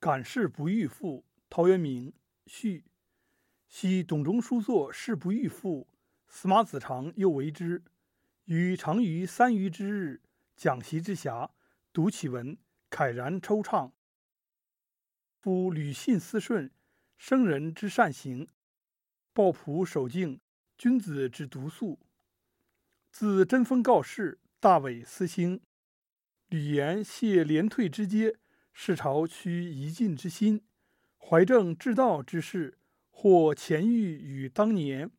感事不遇赋，陶渊明序。昔董仲舒作《事不遇赋》，司马子长又为之。予常于三余之日，讲席之暇，读其文，慨然抽怅。夫履信思顺，生人之善行；抱朴守静，君子之独素。自贞丰告示，大伪思兴。吕言谢廉退之阶。世朝趋一进之心，怀政治道之士，或前欲与当年，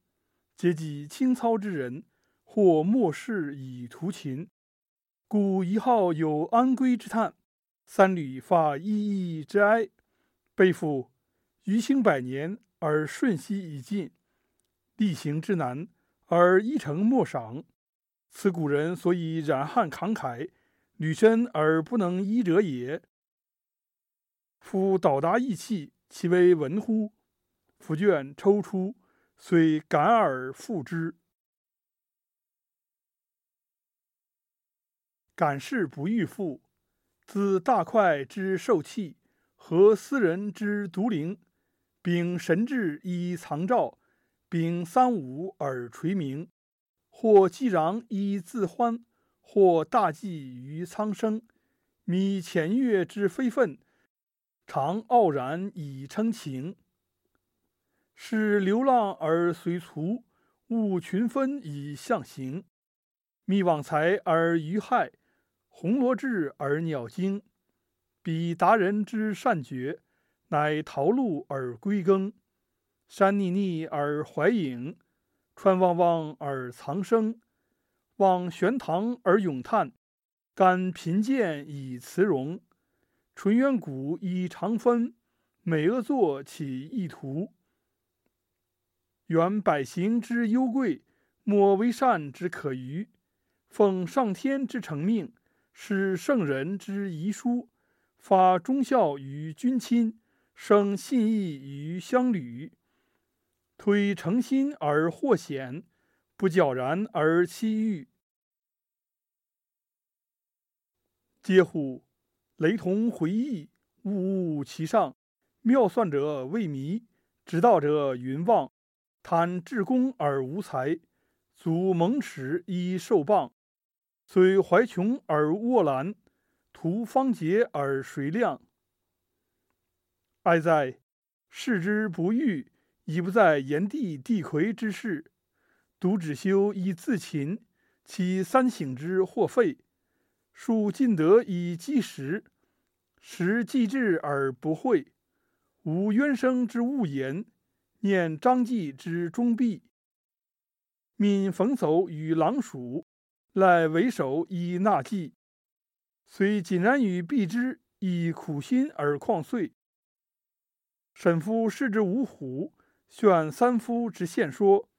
皆己清操之人，或末世以图秦。故一号有安归之叹，三旅发依依之哀。背负余兴百年而瞬息已尽，力行之难而一成莫赏。此古人所以染汉慷慨，履身而不能医者也。夫导达意气，其为文乎？夫卷抽出，虽感而复之。感事不遇赋，自大快之受气，和斯人之独灵，秉神志以藏照，秉三五而垂明。或既攘以自欢，或大济于苍生。弥前月之非分。常傲然以称情，使流浪而随俗，务群分以象形。密往财而愚害，红罗志而鸟惊。彼达人之善绝，乃逃路而归耕，山腻腻而怀影，川汪汪而藏声。望玄堂而咏叹，感贫贱以辞荣。纯渊谷以长分，美恶作起意图。原百行之忧贵，莫为善之可逾。奉上天之承命，使圣人之遗书，发忠孝于君亲，生信义于乡旅。推诚心而获显，不矫然而欺欲。嗟乎！雷同回忆，物物其上。妙算者未迷，直道者云望。贪至公而无才，足蒙耻以受谤。虽怀穷而卧兰，图方洁而谁亮？哀哉！视之不遇，已不在炎帝帝魁之事。独只修以自勤，其三省之或废。数尽德以积时，时既至而不讳。无渊生之恶言，念张继之忠弼。敏逢叟与狼鼠，赖为首以纳祭。虽谨然与避之，亦苦心而旷岁。沈夫视之五虎，选三夫之献说，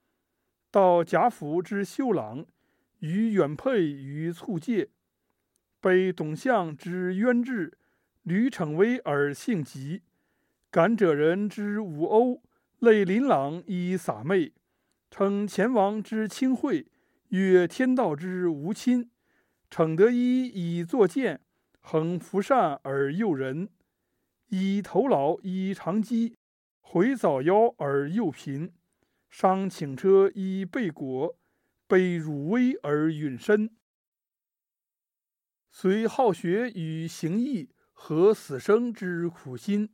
道贾府之修朗，与远配于促介。被董相之渊志，屡逞威而性急；感者人之武欧，泪琳琅以洒媚。称前王之清惠，曰天道之无亲。逞得一以作谏，恒服善而诱人。以头老以长饥，回早夭而诱贫。伤请车以备果，被辱威而允身。虽好学与行义，和死生之苦心，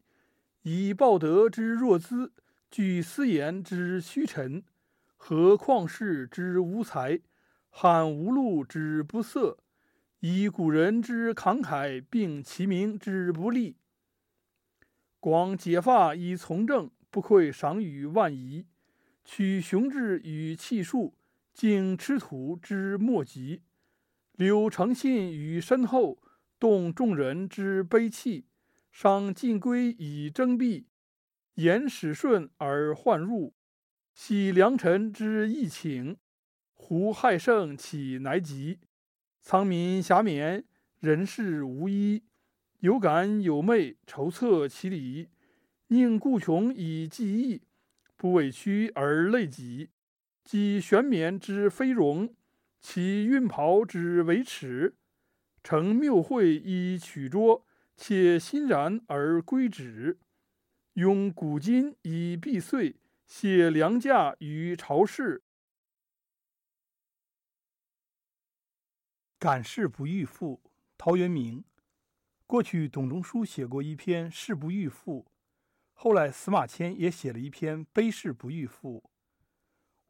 以报德之若资，据私言之虚陈，和旷世之无才，罕无禄之不色，以古人之慷慨，并其名之不立。广结发以从政，不愧赏与万仪；取雄志与气数，竟吃土之莫及。留诚信于身后，动众人之悲戚；伤晋归以征辟，言使顺而患入，喜良臣之义请，胡害圣岂乃及？苍民遐勉，人事无依，有感有昧，筹策其理，宁固穷以济义，不委屈而累己，积玄冕之非荣。其运袍之为耻，乘谬会以取拙，且欣然而归止。用古今以避岁，写良价于朝市。感事不遇赋，陶渊明。过去董仲舒写过一篇《事不遇赋》，后来司马迁也写了一篇《悲事不遇赋》。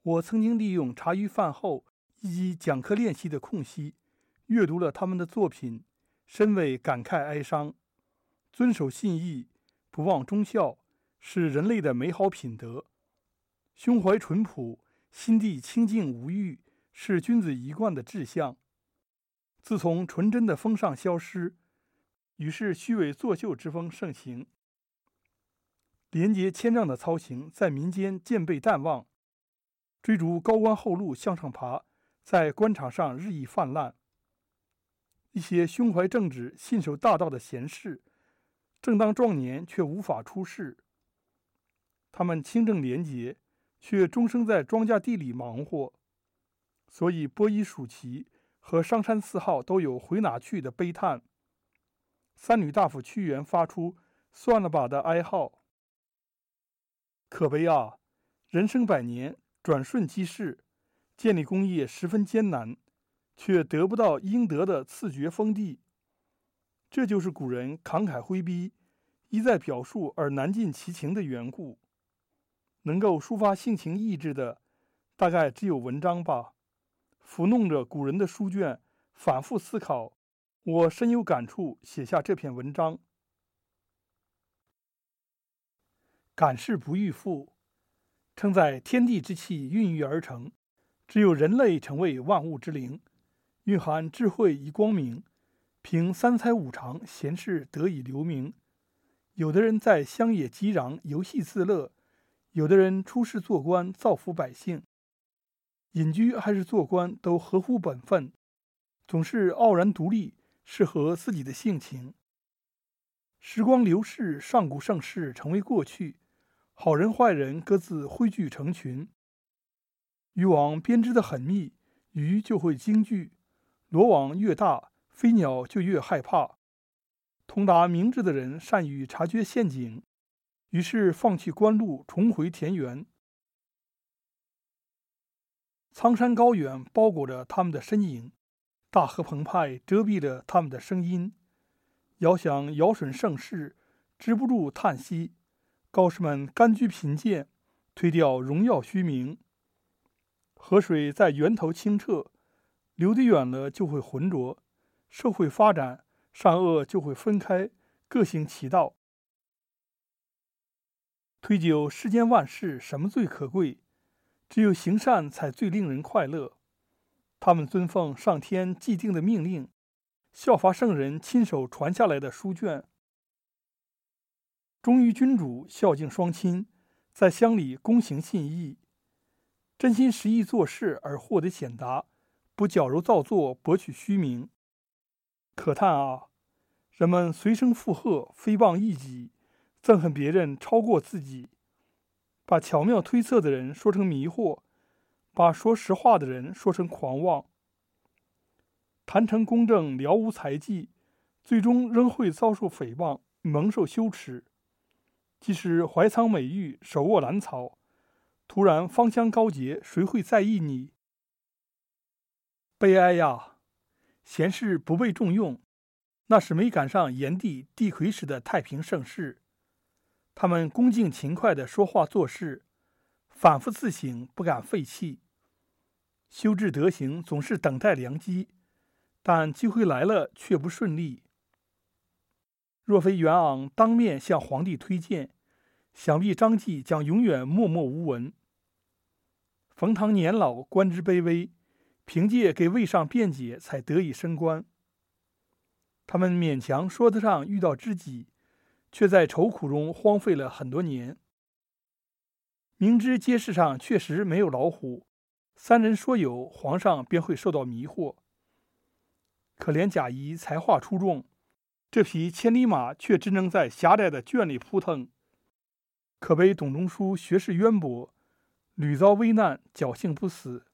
我曾经利用茶余饭后以及讲课练习的空隙，阅读了他们的作品，深为感慨哀伤。遵守信义，不忘忠孝，是人类的美好品德；胸怀淳朴，心地清净无欲，是君子一贯的志向。自从纯真的风尚消失，于是虚伪作秀之风盛行，廉洁谦让的操行在民间渐被淡忘，追逐高官厚禄向上爬，在官场上日益泛滥。一些胸怀正直、信守大道的贤士，正当壮年却无法出世。他们清正廉洁，却终生在庄稼地里忙活，所以波夷蜀齐。和商山四号都有回哪去的悲叹。三女大夫屈原发出“算了吧”的哀号。可悲啊！人生百年，转瞬即逝，建立功业十分艰难，却得不到应得的赐爵封地。这就是古人慷慨挥逼，一再表述而难尽其情的缘故。能够抒发性情意志的，大概只有文章吧。抚弄着古人的书卷，反复思考，我深有感触，写下这篇文章。感事不遇赋，称在天地之气孕育而成，只有人类成为万物之灵，蕴含智慧与光明，凭三才五常，贤士得以留名。有的人在乡野激壤游戏自乐，有的人出仕做官造福百姓。隐居还是做官，都合乎本分，总是傲然独立，适合自己的性情。时光流逝，上古盛世成为过去，好人坏人各自汇聚成群。渔网编织的很密，鱼就会惊惧；罗网越大，飞鸟就越害怕。通达明智的人善于察觉陷阱，于是放弃官路，重回田园。苍山高远包裹着他们的身影，大河澎湃遮蔽着他们的声音。遥想尧舜盛世，止不住叹息。高士们甘居贫贱，推掉荣耀虚名。河水在源头清澈，流得远了就会浑浊。社会发展，善恶就会分开，各行其道。推究世间万事，什么最可贵？只有行善才最令人快乐。他们遵奉上天既定的命令，效法圣人亲手传下来的书卷，忠于君主，孝敬双亲，在乡里躬行信义，真心实意做事而获得显达，不矫揉造作博取虚名。可叹啊！人们随声附和，诽谤异己，憎恨别人超过自己。把巧妙推测的人说成迷惑，把说实话的人说成狂妄。谈成公正，了无才技，最终仍会遭受诽谤，蒙受羞耻。即使怀藏美玉，手握兰草，突然芳香高洁，谁会在意你？悲哀呀！贤士不被重用，那是没赶上炎帝、帝喾时的太平盛世。他们恭敬勤快地说话做事，反复自省，不敢废弃。修治德行，总是等待良机，但机会来了却不顺利。若非袁昂当面向皇帝推荐，想必张继将永远默默无闻。冯唐年老，官职卑微，凭借给魏尚辩解，才得以升官。他们勉强说得上遇到知己。却在愁苦中荒废了很多年。明知街市上确实没有老虎，三人说有，皇上便会受到迷惑。可怜贾谊才华出众，这匹千里马却只能在狭窄的圈里扑腾。可悲董仲舒学识渊博，屡遭危难，侥幸不死。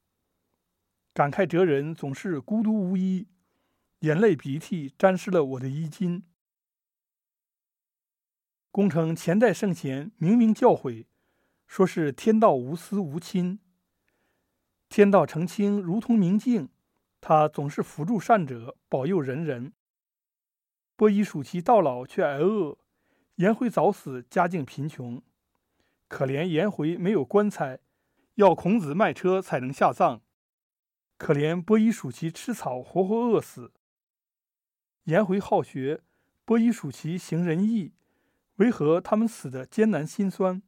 感慨哲人总是孤独无依，眼泪鼻涕沾湿了我的衣襟。功成前代圣贤明明教诲，说是天道无私无亲。天道澄清如同明镜，他总是扶助善者，保佑人人。波伊蜀其到老却挨饿，颜回早死家境贫穷，可怜颜回没有棺材，要孔子卖车才能下葬。可怜波伊蜀齐吃草活活饿死。颜回好学，波伊蜀齐行仁义，为何他们死的艰难心酸？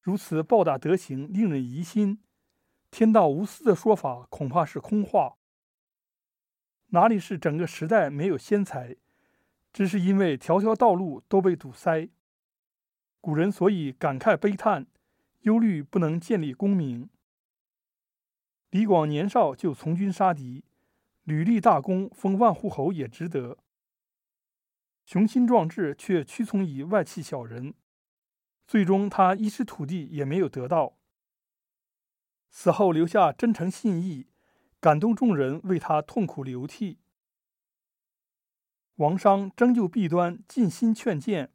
如此暴打德行，令人疑心。天道无私的说法恐怕是空话。哪里是整个时代没有先才？只是因为条条道路都被堵塞。古人所以感慨悲叹，忧虑不能建立功名。李广年少就从军杀敌，屡立大功，封万户侯也值得。雄心壮志却屈从于外戚小人，最终他一失土地也没有得到。死后留下真诚信义，感动众人为他痛苦流涕。王商征就弊端，尽心劝谏，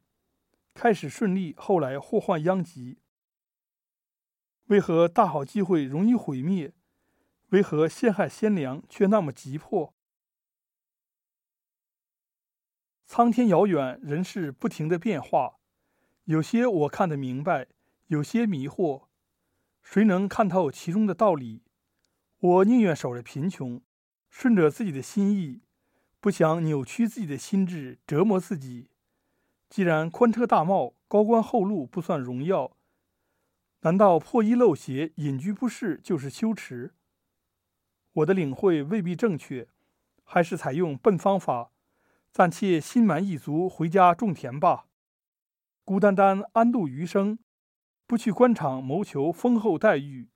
开始顺利，后来祸患殃及。为何大好机会容易毁灭？为何陷害先良却那么急迫？苍天遥远，人事不停的变化，有些我看得明白，有些迷惑。谁能看透其中的道理？我宁愿守着贫穷，顺着自己的心意。不想扭曲自己的心智，折磨自己。既然宽车大帽、高官厚禄不算荣耀，难道破衣漏鞋、隐居不适就是羞耻？我的领会未必正确，还是采用笨方法，暂且心满意足，回家种田吧。孤单单安度余生，不去官场谋求丰厚待遇。